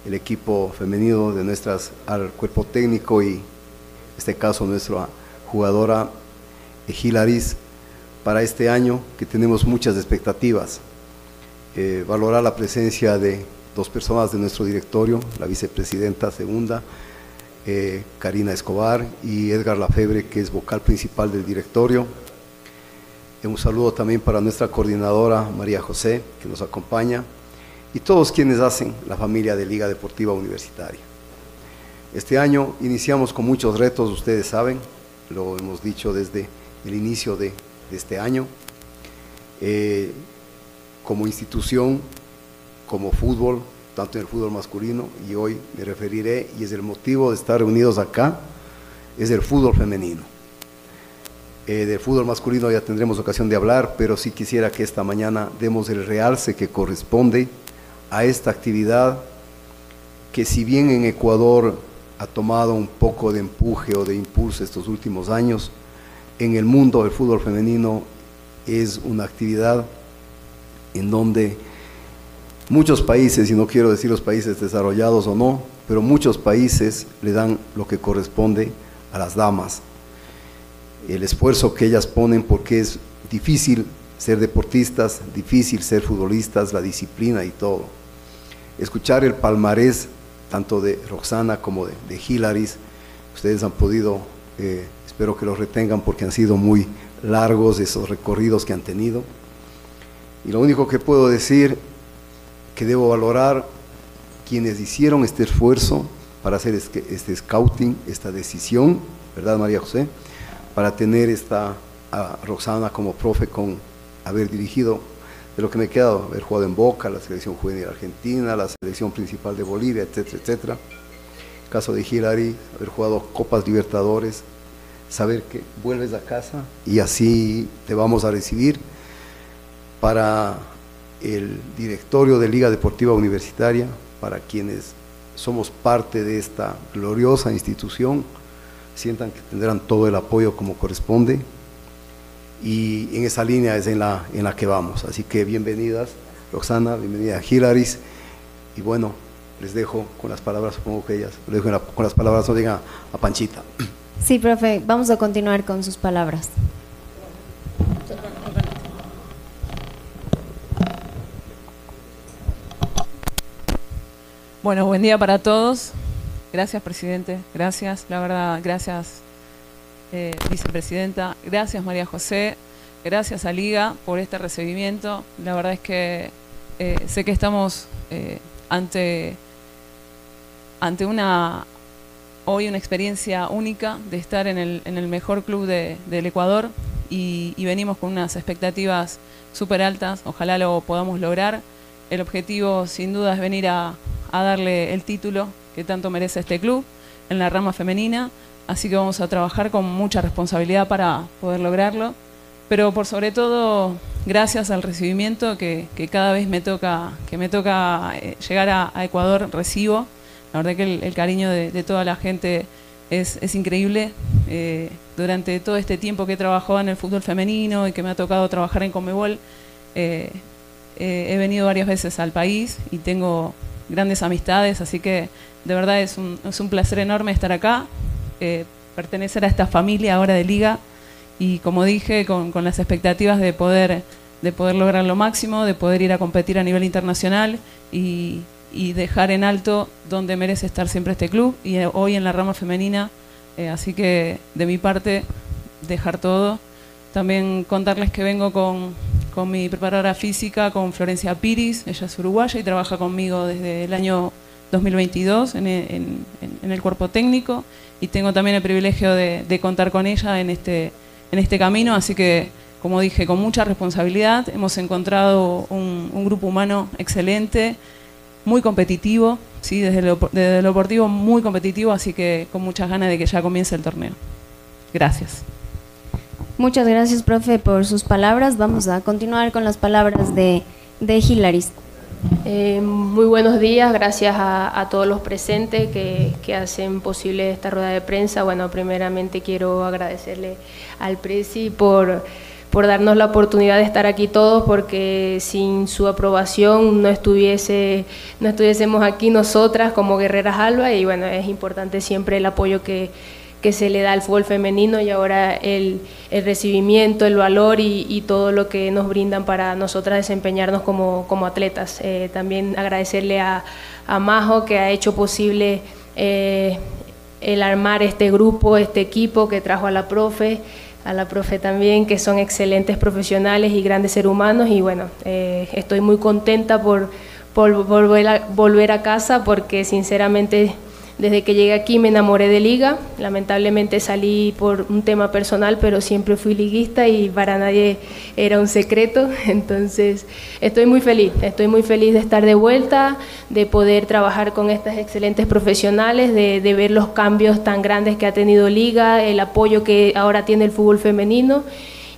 el equipo femenino de nuestras, al cuerpo técnico y en este caso nuestra jugadora Hilaris para este año que tenemos muchas expectativas. Eh, valorar la presencia de dos personas de nuestro directorio, la vicepresidenta segunda, eh, Karina Escobar, y Edgar Lafebre, que es vocal principal del directorio. Un saludo también para nuestra coordinadora María José, que nos acompaña, y todos quienes hacen la familia de Liga Deportiva Universitaria. Este año iniciamos con muchos retos, ustedes saben, lo hemos dicho desde el inicio de, de este año. Eh, como institución, como fútbol, tanto en el fútbol masculino, y hoy me referiré, y es el motivo de estar reunidos acá, es el fútbol femenino. Eh, del fútbol masculino ya tendremos ocasión de hablar, pero sí quisiera que esta mañana demos el realce que corresponde a esta actividad que si bien en Ecuador ha tomado un poco de empuje o de impulso estos últimos años, en el mundo del fútbol femenino es una actividad en donde muchos países, y no quiero decir los países desarrollados o no, pero muchos países le dan lo que corresponde a las damas. El esfuerzo que ellas ponen porque es difícil ser deportistas, difícil ser futbolistas, la disciplina y todo. Escuchar el palmarés tanto de Roxana como de, de Hilaris, ustedes han podido, eh, espero que los retengan porque han sido muy largos esos recorridos que han tenido. Y lo único que puedo decir que debo valorar quienes hicieron este esfuerzo para hacer este scouting, esta decisión, ¿verdad María José? Para tener esta a Roxana como profe con haber dirigido de lo que me queda, haber jugado en Boca, la selección juvenil argentina, la selección principal de Bolivia, etcétera, etcétera. Caso de Hilary, haber jugado Copas Libertadores, saber que vuelves a casa y así te vamos a recibir para el directorio de Liga Deportiva Universitaria, para quienes somos parte de esta gloriosa institución, sientan que tendrán todo el apoyo como corresponde y en esa línea es en la, en la que vamos. Así que bienvenidas, Roxana, bienvenida Hilaris y bueno, les dejo con las palabras, supongo que ellas, les dejo con las palabras, no digan a Panchita. Sí, profe, vamos a continuar con sus palabras. Bueno, buen día para todos. Gracias, presidente. Gracias, la verdad, gracias, eh, vicepresidenta. Gracias, María José. Gracias a Liga por este recibimiento. La verdad es que eh, sé que estamos eh, ante, ante una hoy una experiencia única de estar en el, en el mejor club de, del Ecuador y, y venimos con unas expectativas súper altas. Ojalá lo podamos lograr. El objetivo sin duda es venir a, a darle el título que tanto merece este club en la rama femenina, así que vamos a trabajar con mucha responsabilidad para poder lograrlo, pero por sobre todo gracias al recibimiento que, que cada vez me toca, que me toca eh, llegar a, a, Ecuador, recibo, la verdad que el, el cariño de, de, toda la gente es, es increíble, eh, durante todo este tiempo que he trabajado en el fútbol femenino y que me ha tocado trabajar en Comebol, eh, he venido varias veces al país y tengo grandes amistades, así que de verdad es un, es un placer enorme estar acá, pertenecer a esta familia ahora de Liga. Y como dije, con, con, las expectativas de poder, de poder lograr lo máximo, de poder ir a competir a nivel internacional y, y dejar en alto donde merece estar siempre este club y eh, hoy en la rama femenina, eh, así que de mi parte dejar todo. También contarles que vengo con, con mi preparadora física, con Florencia Piris, ella es uruguaya y trabaja conmigo desde el año 2022 en, en, en el cuerpo técnico y tengo también el privilegio de, de, contar con ella en este, en este camino, así que como dije, con mucha responsabilidad, hemos encontrado un, un grupo humano excelente, muy competitivo, ¿sí? desde, lo, desde lo deportivo muy competitivo, así que con muchas ganas de que ya comience el torneo. Gracias. Muchas gracias, profe, por sus palabras. Vamos a continuar con las palabras de, de Hilaris. Eh, muy buenos días, gracias a, todos los presentes que, que, hacen posible esta rueda de prensa. Bueno, primeramente quiero agradecerle al Presi por, por darnos la oportunidad de estar aquí todos, porque sin su aprobación no, estuviese, no estuviésemos aquí nosotras como Guerreras Alba y bueno, es importante siempre el apoyo que, que se le da al fútbol femenino y ahora el, el recibimiento, el valor y, todo lo que nos brindan para nosotras desempeñarnos como, como atletas. Eh, también agradecerle a, a, Majo que ha hecho posible eh, el armar este grupo, este equipo que trajo a la profe, a la profe también, que son excelentes profesionales y grandes seres humanos y bueno, eh, estoy muy contenta por, por volver, volver a casa porque sinceramente desde que llegué aquí me enamoré de liga, lamentablemente salí por un tema personal, pero siempre fui liguista y para nadie era un secreto, <laughs> entonces estoy muy feliz, estoy muy feliz de estar de vuelta, de poder trabajar con estas excelentes profesionales, de, de ver los cambios tan grandes que ha tenido liga, el apoyo que ahora tiene el fútbol femenino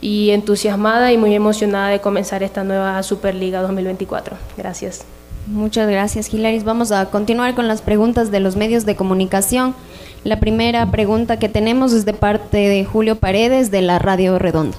y entusiasmada y muy emocionada de comenzar esta nueva Superliga 2024. Gracias. Muchas gracias, Hilaris. Vamos a continuar con las preguntas de los medios de comunicación. La primera pregunta que tenemos es de parte de Julio Paredes de la Radio Redonda.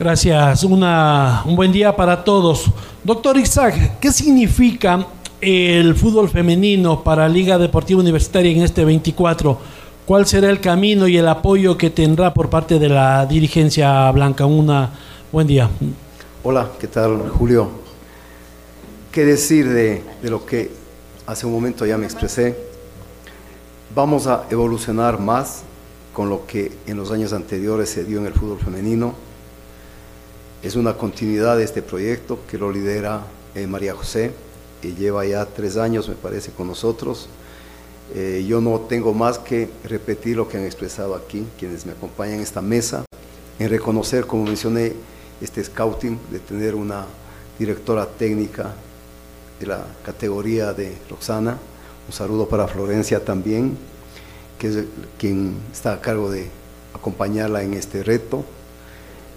Gracias. Una, un buen día para todos. Doctor Isaac, ¿qué significa el fútbol femenino para Liga Deportiva Universitaria en este 24? ¿Cuál será el camino y el apoyo que tendrá por parte de la dirigencia blanca? Un buen día. Hola, ¿qué tal, Julio? ¿Qué decir de, lo que hace un momento ya me expresé? Vamos a evolucionar más con lo que en los años anteriores se dio en el fútbol femenino. Es una continuidad de este proyecto que lo lidera eh, María José, que lleva ya tres años, me parece, con nosotros. Eh, yo no tengo más que repetir lo que han expresado aquí, quienes me acompañan en esta mesa, en reconocer, como mencioné, este scouting, de tener una directora técnica de la categoría de Roxana. Un saludo para Florencia también, que es quien está a cargo de acompañarla en este reto.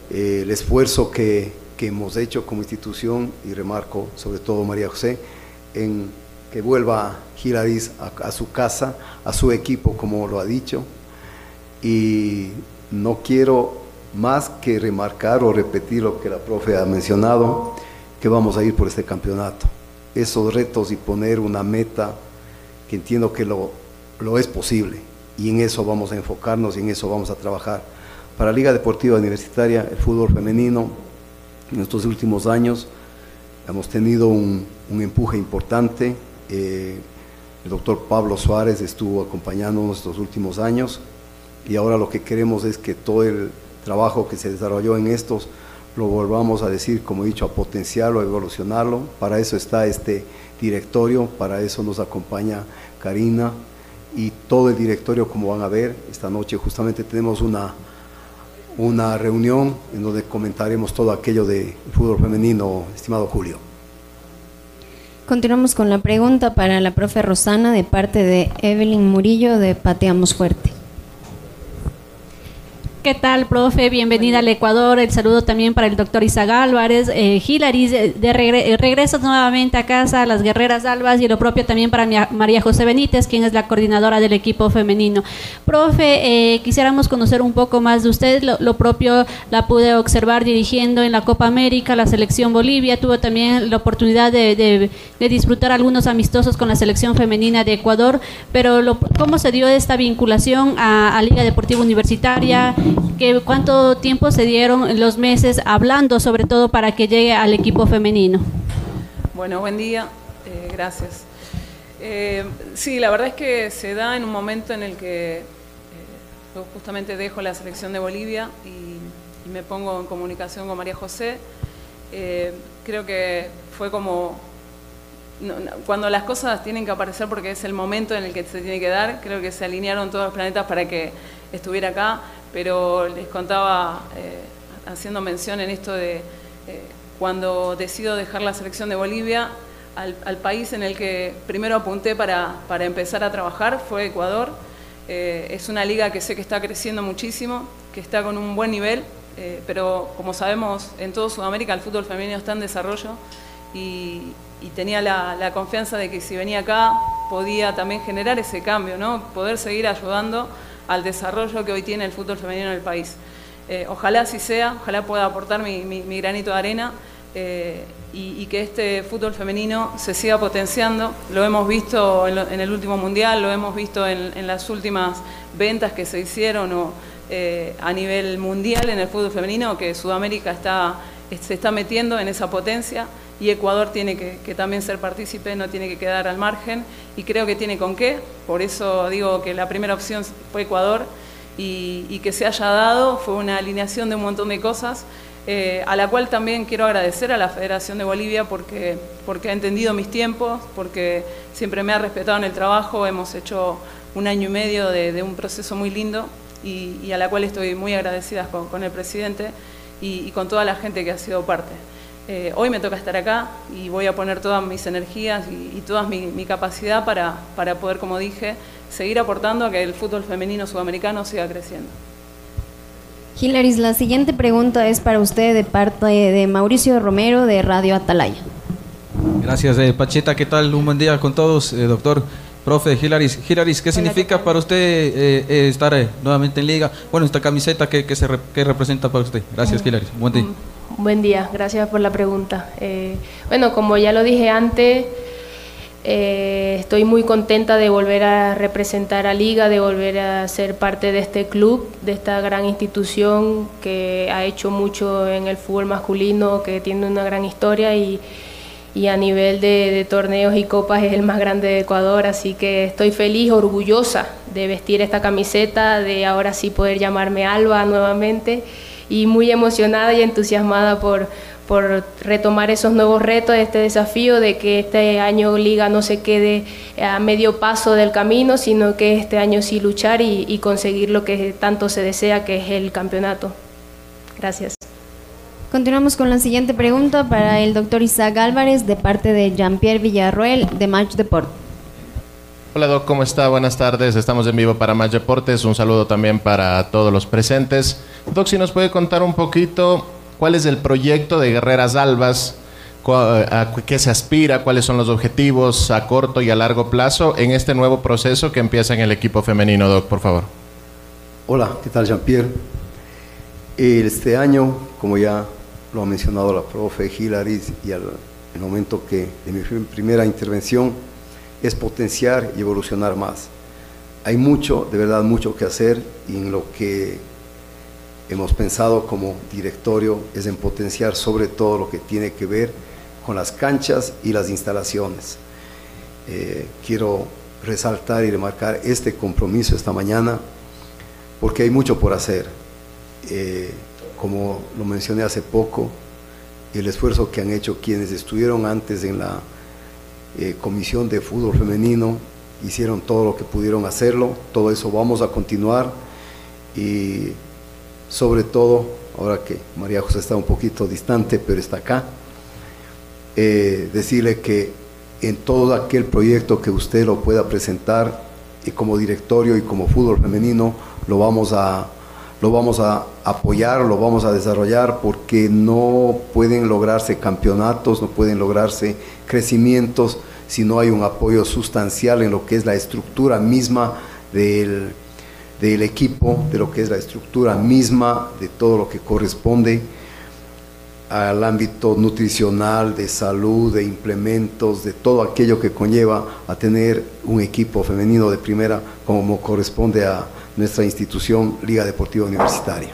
Eh, el esfuerzo que, que, hemos hecho como institución, y remarco sobre todo María José, en que vuelva Giladis a, a su casa, a su equipo, como lo ha dicho. Y no quiero más que remarcar o repetir lo que la profe ha mencionado, que vamos a ir por este campeonato esos retos y poner una meta que entiendo que lo, lo, es posible y en eso vamos a enfocarnos y en eso vamos a trabajar. Para Liga Deportiva Universitaria, el fútbol femenino, en estos últimos años hemos tenido un, un empuje importante. Eh, el doctor Pablo Suárez estuvo acompañándonos estos últimos años y ahora lo que queremos es que todo el trabajo que se desarrolló en estos lo volvamos a decir, como he dicho, a potenciarlo, a evolucionarlo. Para eso está este directorio, para eso nos acompaña Karina y todo el directorio, como van a ver, esta noche justamente tenemos una, una reunión en donde comentaremos todo aquello de fútbol femenino, estimado Julio. Continuamos con la pregunta para la profe Rosana de parte de Evelyn Murillo de Pateamos Fuerte. ¿Qué tal, profe? Bienvenida al Ecuador. El saludo también para el doctor Isaac Álvarez. Eh, Hilaris, de regre regresas nuevamente a casa, las Guerreras Albas, y lo propio también para María José Benítez, quien es la coordinadora del equipo femenino. Profe, eh, quisiéramos conocer un poco más de usted. Lo, propio la pude observar dirigiendo en la Copa América, la selección Bolivia. Tuvo también la oportunidad de, disfrutar algunos amistosos con la selección femenina de Ecuador. Pero, lo, ¿cómo se dio esta vinculación a Liga Deportiva Universitaria? Que cuánto tiempo se dieron los meses hablando sobre todo para que llegue al equipo femenino. Bueno, buen día, eh, gracias. Eh, sí, la verdad es que se da en un momento en el que eh, yo justamente dejo la selección de Bolivia y, y me pongo en comunicación con María José. Eh, creo que fue como cuando las cosas tienen que aparecer porque es el momento en el que se tiene que dar, creo que se alinearon todos los planetas para que estuviera acá pero les contaba, eh, haciendo mención en esto de eh, cuando decido dejar la selección de Bolivia, al, al, país en el que primero apunté para, para empezar a trabajar fue Ecuador. Eh, es una liga que sé que está creciendo muchísimo, que está con un buen nivel, eh, pero como sabemos, en todo Sudamérica el fútbol femenino está en desarrollo y, y tenía la, la confianza de que si venía acá podía también generar ese cambio, ¿no? poder seguir ayudando al desarrollo que hoy tiene el fútbol femenino en el país. Eh, ojalá así sea, ojalá pueda aportar mi, granito de arena eh, y, que este fútbol femenino se siga potenciando. Lo hemos visto en, el último mundial, lo hemos visto en, las últimas ventas que se hicieron eh, a nivel mundial en el fútbol femenino, que Sudamérica se está metiendo en esa potencia y Ecuador tiene que, también ser partícipe, no tiene que quedar al margen y creo que tiene con qué. Por eso digo que la primera opción fue Ecuador y, que se haya dado fue una alineación de un montón de cosas, eh, a la cual también quiero agradecer a la Federación de Bolivia porque, ha entendido mis tiempos, porque siempre me ha respetado en el trabajo, hemos hecho un año y medio de, un proceso muy lindo y, a la cual estoy muy agradecida con, el presidente y con toda la gente que ha sido parte. Eh, hoy me toca estar acá y voy a poner todas mis energías y, y toda mi, mi capacidad para, para poder, como dije, seguir aportando a que el fútbol femenino sudamericano siga creciendo. Hilaris, la siguiente pregunta es para usted de parte de Mauricio Romero de Radio Atalaya. Gracias, eh, Pachita. ¿Qué tal? Un buen día con todos, eh, doctor. Profe Hilaris, Hilaris, ¿qué significa para usted eh, eh, estar eh, nuevamente en liga? Bueno, esta camiseta, ¿qué, qué se re- qué representa para usted? Gracias, Mm. Hilaris. Buen día. Buen día, gracias por la pregunta. Eh, bueno, como ya lo dije antes, eh, estoy muy contenta de volver a representar a Liga, de volver a ser parte de este club, de esta gran institución que ha hecho mucho en el fútbol masculino, que tiene una gran historia y, y a nivel de, de torneos y copas es el más grande de Ecuador, así que estoy feliz, orgullosa de vestir esta camiseta, de ahora sí poder llamarme Alba nuevamente y muy emocionada y entusiasmada por, por retomar esos nuevos retos, este desafío de que este año Liga no se quede a medio paso del camino, sino que este año sí luchar y, y conseguir lo que tanto se desea, que es el campeonato. Gracias. Continuamos con la siguiente pregunta para el doctor Isaac Álvarez de parte de Jean-Pierre Villarroel de Match Deport. Hola Doc, ¿cómo está? Buenas tardes. Estamos en vivo para Más Deportes. Un saludo también para todos los presentes. Doc, si nos puede contar un poquito cuál es el proyecto de Guerreras Albas, cu- a qué se aspira, cuáles son los objetivos a corto y a largo plazo en este nuevo proceso que empieza en el equipo femenino, Doc, por favor. Hola, ¿qué tal Jean-Pierre? Este año, como ya lo ha mencionado la profe Hilaris y al el momento que de mi prim- primera intervención, es potenciar y evolucionar más. Hay mucho, de verdad mucho que hacer en lo que hemos pensado como directorio es en potenciar sobre todo lo que tiene que ver con las canchas y las instalaciones. Eh, quiero resaltar y remarcar este compromiso esta mañana porque hay mucho por hacer. Eh, como lo mencioné hace poco, el esfuerzo que han hecho quienes estuvieron antes en la eh, comisión de fútbol femenino, hicieron todo lo que pudieron hacerlo, todo eso vamos a continuar y sobre todo, ahora que María José está un poquito distante, pero está acá, eh, decirle que en todo aquel proyecto que usted lo pueda presentar y como directorio y como fútbol femenino lo vamos a lo vamos a apoyar, lo vamos a desarrollar porque no pueden lograrse campeonatos, no pueden lograrse crecimientos si no hay un apoyo sustancial en lo que es la estructura misma del, del equipo, de lo que es la estructura misma, de todo lo que corresponde al ámbito nutricional, de salud, de implementos, de todo aquello que conlleva a tener un equipo femenino de primera como corresponde a nuestra institución Liga Deportiva Universitaria.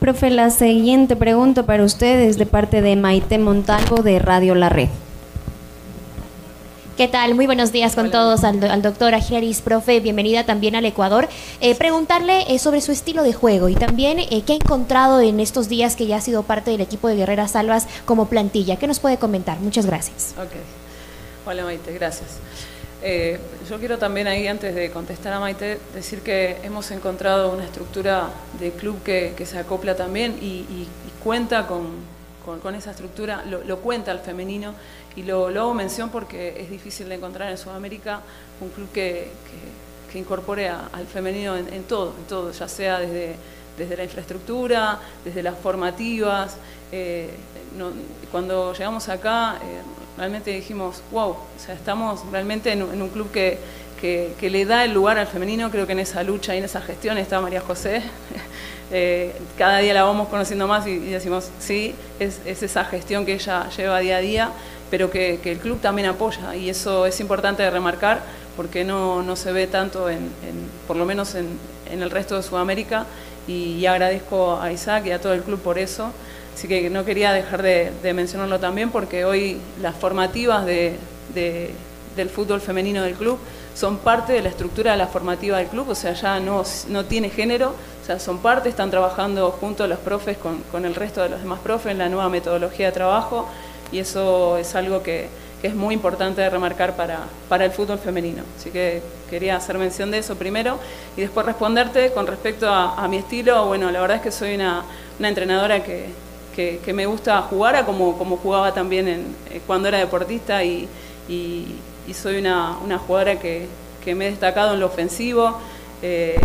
Profe, la siguiente pregunta para usted es de parte de Maite Montalvo de Radio La Red. ¿Qué tal? Muy buenos días con todos al, al doctor Agilaris, profe. Bienvenida también al Ecuador. Eh, preguntarle eh, sobre su estilo de juego y también eh, qué ha encontrado en estos días que ya ha sido parte del equipo de Guerreras Salvas como plantilla. ¿Qué nos puede comentar? Muchas gracias. Ok. Hola Maite, gracias. Eh, yo quiero también ahí, antes de contestar a Maite, decir que hemos encontrado una estructura de club que, que se acopla también y, y- y cuenta con, con- con esa estructura, lo, lo cuenta al femenino y lo, hago mención porque es difícil de encontrar en Sudamérica un club que, que- incorpore al femenino en, todo, en todo, ya sea desde, desde la infraestructura, desde las formativas. eh, cuando llegamos acá, eh, realmente dijimos, wow, o sea, estamos realmente en, un- club que, que- le da el lugar al femenino, creo que en esa lucha y en esa gestión está María José. <laughs> Eh, cada día la vamos conociendo más y, y decimos, sí, es, es esa gestión que ella lleva día a día, pero que, el club también apoya y eso es importante de remarcar porque no, no se ve tanto, en, por lo menos en, el resto de Sudamérica y, agradezco a Isaac y a todo el club por eso. Así que no quería dejar de, mencionarlo también porque hoy las formativas de- de- del fútbol femenino del club son parte de la estructura de la formativa del club, o sea, ya no, no tiene género, o sea, son parte, están trabajando junto a los profes con, con el resto de los demás profes en la nueva metodología de trabajo y eso es algo que, que es muy importante de remarcar para, para el fútbol femenino. Así que quería hacer mención de eso primero y después responderte con respecto a, a mi estilo. Bueno, la verdad es que soy una, una entrenadora que, que, me gusta jugar a como, como jugaba también en, eh, cuando era deportista y, y- y soy una, una jugadora que, que me he destacado en lo ofensivo. eh,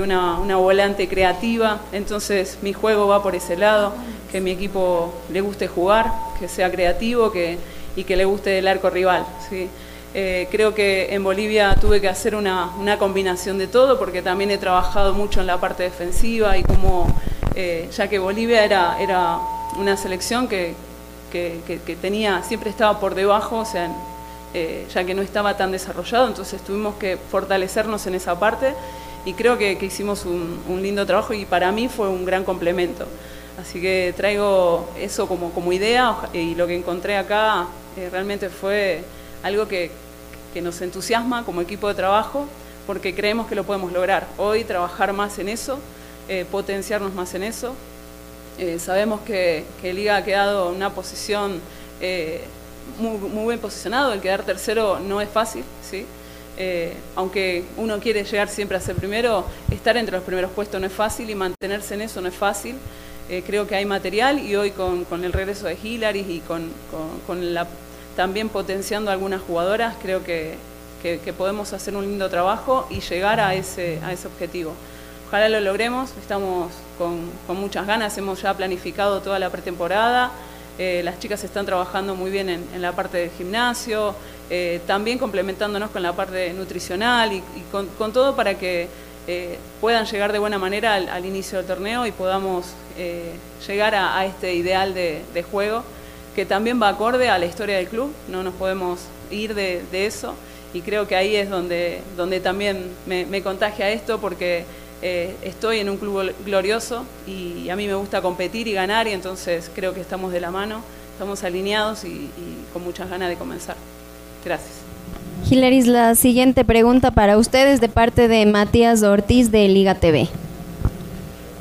una, una volante creativa, entonces mi juego va por ese lado, que mi equipo le guste jugar, que sea creativo que, y que le guste el arco rival. ¿sí? Eh, creo que en Bolivia tuve que hacer una, una combinación de todo porque también he trabajado mucho en la parte defensiva y como, eh, ya que Bolivia era, era una selección que, que, que- que tenía, siempre estaba por debajo, o sea, eh, ya que no estaba tan desarrollado, entonces tuvimos que fortalecernos en esa parte y creo que, hicimos un, lindo trabajo y para mí fue un gran complemento. Así que traigo eso como, idea y lo que encontré acá eh, realmente fue algo que, nos entusiasma como equipo de trabajo porque creemos que lo podemos lograr. Hoy trabajar más en eso, eh, potenciarnos más en eso. Eh, sabemos que, que Liga ha quedado en una posición muy, muy bien posicionado, el quedar tercero no es fácil, ¿sí? Eh, aunque uno quiere llegar siempre a ser primero, estar entre los primeros puestos no es fácil y mantenerse en eso no es fácil. Eh, creo que hay material y hoy con, con el regreso de Hilaris y con, con- con la, también potenciando algunas jugadoras, creo que, que- que podemos hacer un lindo trabajo y llegar a ese, a ese objetivo. Ojalá lo logremos, estamos con, con muchas ganas, hemos ya planificado toda la pretemporada, eh, las chicas están trabajando muy bien en, en la parte del gimnasio, eh, también complementándonos con la parte nutricional y, y con, con todo para que eh, puedan llegar de buena manera al, al inicio del torneo y podamos eh, llegar a, a este ideal de, de juego que también va acorde a la historia del club, no nos podemos ir de, de eso. Y creo que ahí es donde, donde también me, me contagia esto porque eh, estoy en un club gl- glorioso y a mí me gusta competir y ganar y entonces creo que estamos de la mano, estamos alineados y, y con muchas ganas de comenzar. Gracias. Hilaris, la siguiente pregunta para ustedes de parte de Matías Ortiz de Liga TV.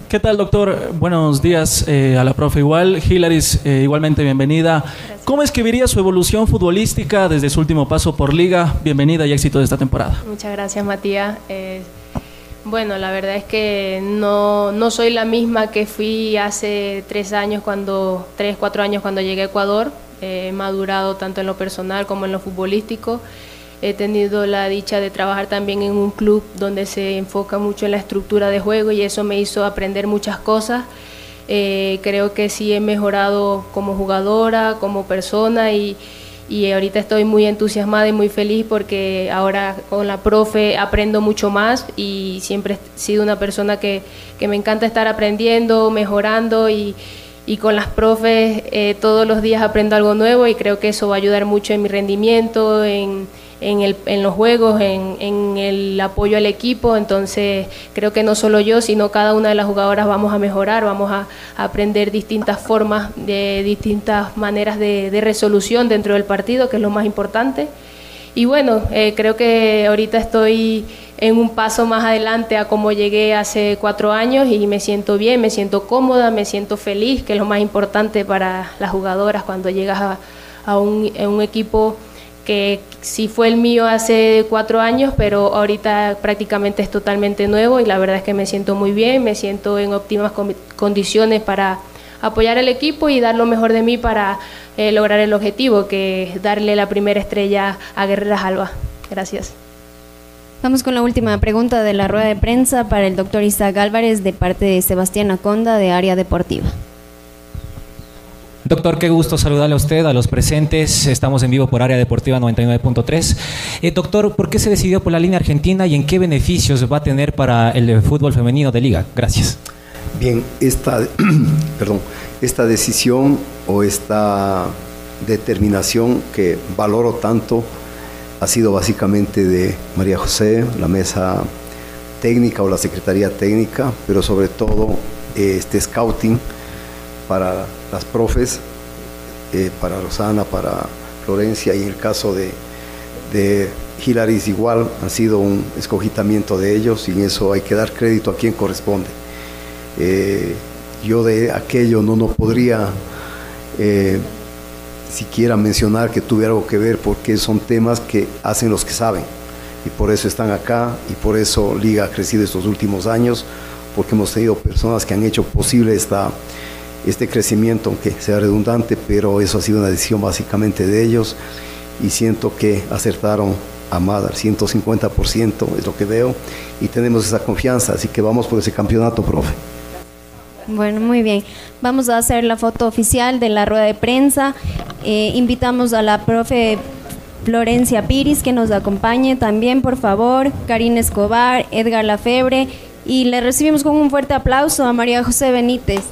¿Qué tal, doctor? Buenos días eh, a la profe igual. Hilaris, eh, igualmente bienvenida. ¿Cómo escribiría su evolución futbolística desde su último paso por liga? Bienvenida y éxito de esta temporada. Muchas gracias, Matías. Eh, bueno, la verdad es que no, no soy la misma que fui hace tres años, cuando, tres, cuatro años cuando llegué a Ecuador. He madurado tanto en lo personal como en lo futbolístico. He tenido la dicha de trabajar también en un club donde se enfoca mucho en la estructura de juego y eso me hizo aprender muchas cosas. Eh, creo que sí he mejorado como jugadora, como persona y, y ahorita estoy muy entusiasmada y muy feliz porque ahora con la profe aprendo mucho más y siempre he sido una persona que, que me encanta estar aprendiendo, mejorando y, y con las profes eh, todos los días aprendo algo nuevo y creo que eso va a ayudar mucho en mi rendimiento, en, en, el, en los juegos, en, el apoyo al equipo. Entonces creo que no solo yo, sino cada una de las jugadoras vamos a mejorar, vamos a, aprender distintas formas, de distintas maneras de, resolución dentro del partido, que es lo más importante. Y bueno, eh, creo que ahorita estoy en un paso más adelante a como llegué hace cuatro años y me siento bien, me siento cómoda, me siento feliz, que es lo más importante para las jugadoras cuando llegas a un equipo que sí fue el mío hace cuatro años, pero ahorita prácticamente es totalmente nuevo y la verdad es que me siento muy bien, me siento en óptimas condiciones para apoyar al equipo y dar lo mejor de mí para eh, lograr el objetivo, que es darle la primera estrella a Guerreras Alba. Gracias. Vamos con la última pregunta de la rueda de prensa para el doctor Isaac Álvarez de parte de Sebastián Aconda de Área Deportiva. Doctor, qué gusto saludarle a usted, a los presentes. Estamos en vivo por Área Deportiva 99.3. Eh, doctor, ¿por qué se decidió por la línea argentina y en qué beneficios va a tener para el fútbol femenino de liga? Gracias. Bien, esta, <clears throat> perdón, esta decisión o esta determinación que valoro tanto ha sido básicamente de María José, la mesa técnica o la secretaría técnica, pero sobre todo eh, este scouting para las profes, eh, para Rosana, para Florencia y en el caso de, Hilaris igual ha sido un escogitamiento de ellos y en eso hay que dar crédito a quien corresponde. Eh, yo de aquello no, no podría eh, siquiera mencionar que tuve algo que ver porque son temas que hacen los que saben y por eso están acá y por eso Liga ha crecido estos últimos años porque hemos tenido personas que han hecho posible esta, este crecimiento, aunque sea redundante, pero eso ha sido una decisión básicamente de ellos y siento que acertaron a al 150%, es lo que veo, y tenemos esa confianza, así que vamos por ese campeonato, profe. Bueno, muy bien. Vamos a hacer la foto oficial de la rueda de prensa. Eh, invitamos a la profe Florencia Piris que nos acompañe también, por favor. Karina Escobar, Edgar Lafebre. Y le recibimos con un fuerte aplauso a María José Benítez.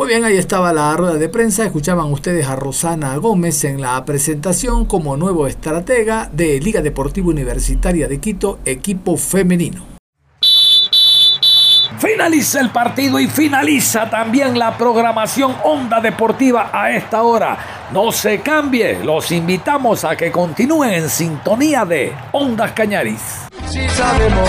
Muy bien, ahí estaba la rueda de prensa. Escuchaban ustedes a Rosana Gómez en la presentación como nuevo estratega de Liga Deportiva Universitaria de Quito, equipo femenino. Finaliza el partido y finaliza también la programación Onda Deportiva a esta hora. No se cambie, los invitamos a que continúen en sintonía de Ondas Cañaris. Si sabemos